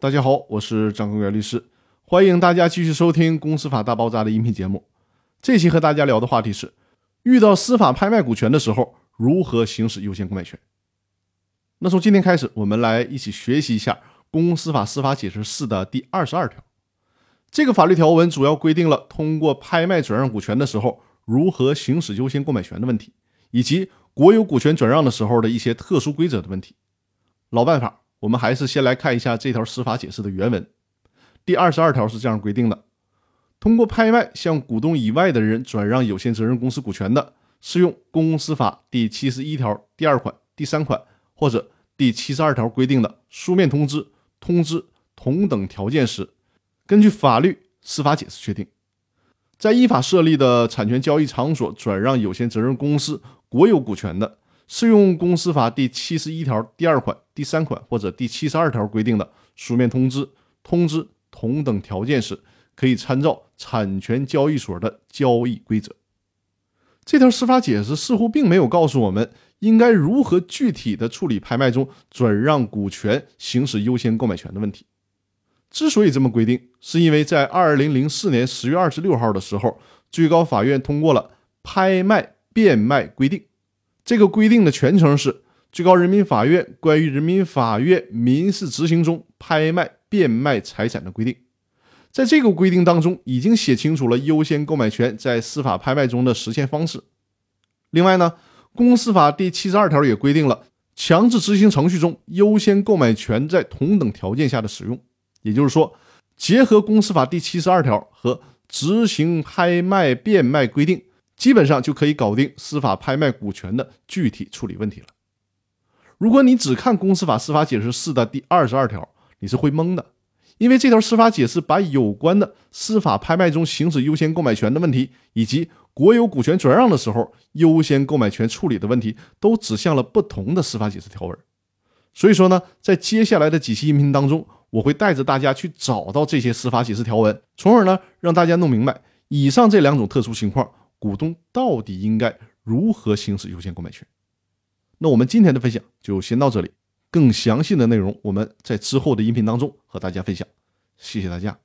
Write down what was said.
大家好，我是张根源律师，欢迎大家继续收听《公司法大爆炸》的音频节目。这期和大家聊的话题是：遇到司法拍卖股权的时候，如何行使优先购买权？那从今天开始，我们来一起学习一下《公司法司法解释四》的第二十二条。这个法律条文主要规定了通过拍卖转让股权的时候，如何行使优先购买权的问题，以及国有股权转让的时候的一些特殊规则的问题。老办法，我们还是先来看一下这条司法解释的原文。第二十二条是这样规定的：通过拍卖向股东以外的人转让有限责任公司股权的，适用公司法第七十一条第二款、第三款或者第七十二条规定的书面通知、通知同等条件时。根据法律司法解释确定，在依法设立的产权交易场所转让有限责任公司国有股权的，适用公司法第七十一条第二款、第三款或者第七十二条规定的书面通知、通知同等条件时，可以参照产权交易所的交易规则。这条司法解释似乎并没有告诉我们应该如何具体的处理拍卖中转让股权、行使优先购买权的问题。之所以这么规定，是因为在二零零四年十月二十六号的时候，最高法院通过了《拍卖变卖规定》。这个规定的全称是《最高人民法院关于人民法院民事执行中拍卖变卖财产的规定》。在这个规定当中，已经写清楚了优先购买权在司法拍卖中的实现方式。另外呢，《公司法》第七十二条也规定了强制执行程序中优先购买权在同等条件下的使用。也就是说，结合公司法第七十二条和执行拍卖变卖规定，基本上就可以搞定司法拍卖股权的具体处理问题了。如果你只看公司法司法解释四的第二十二条，你是会懵的，因为这条司法解释把有关的司法拍卖中行使优先购买权的问题，以及国有股权转让的时候优先购买权处理的问题，都指向了不同的司法解释条文。所以说呢，在接下来的几期音频当中，我会带着大家去找到这些司法解释条文，从而呢让大家弄明白以上这两种特殊情况，股东到底应该如何行使优先购买权。那我们今天的分享就先到这里，更详细的内容我们在之后的音频当中和大家分享。谢谢大家。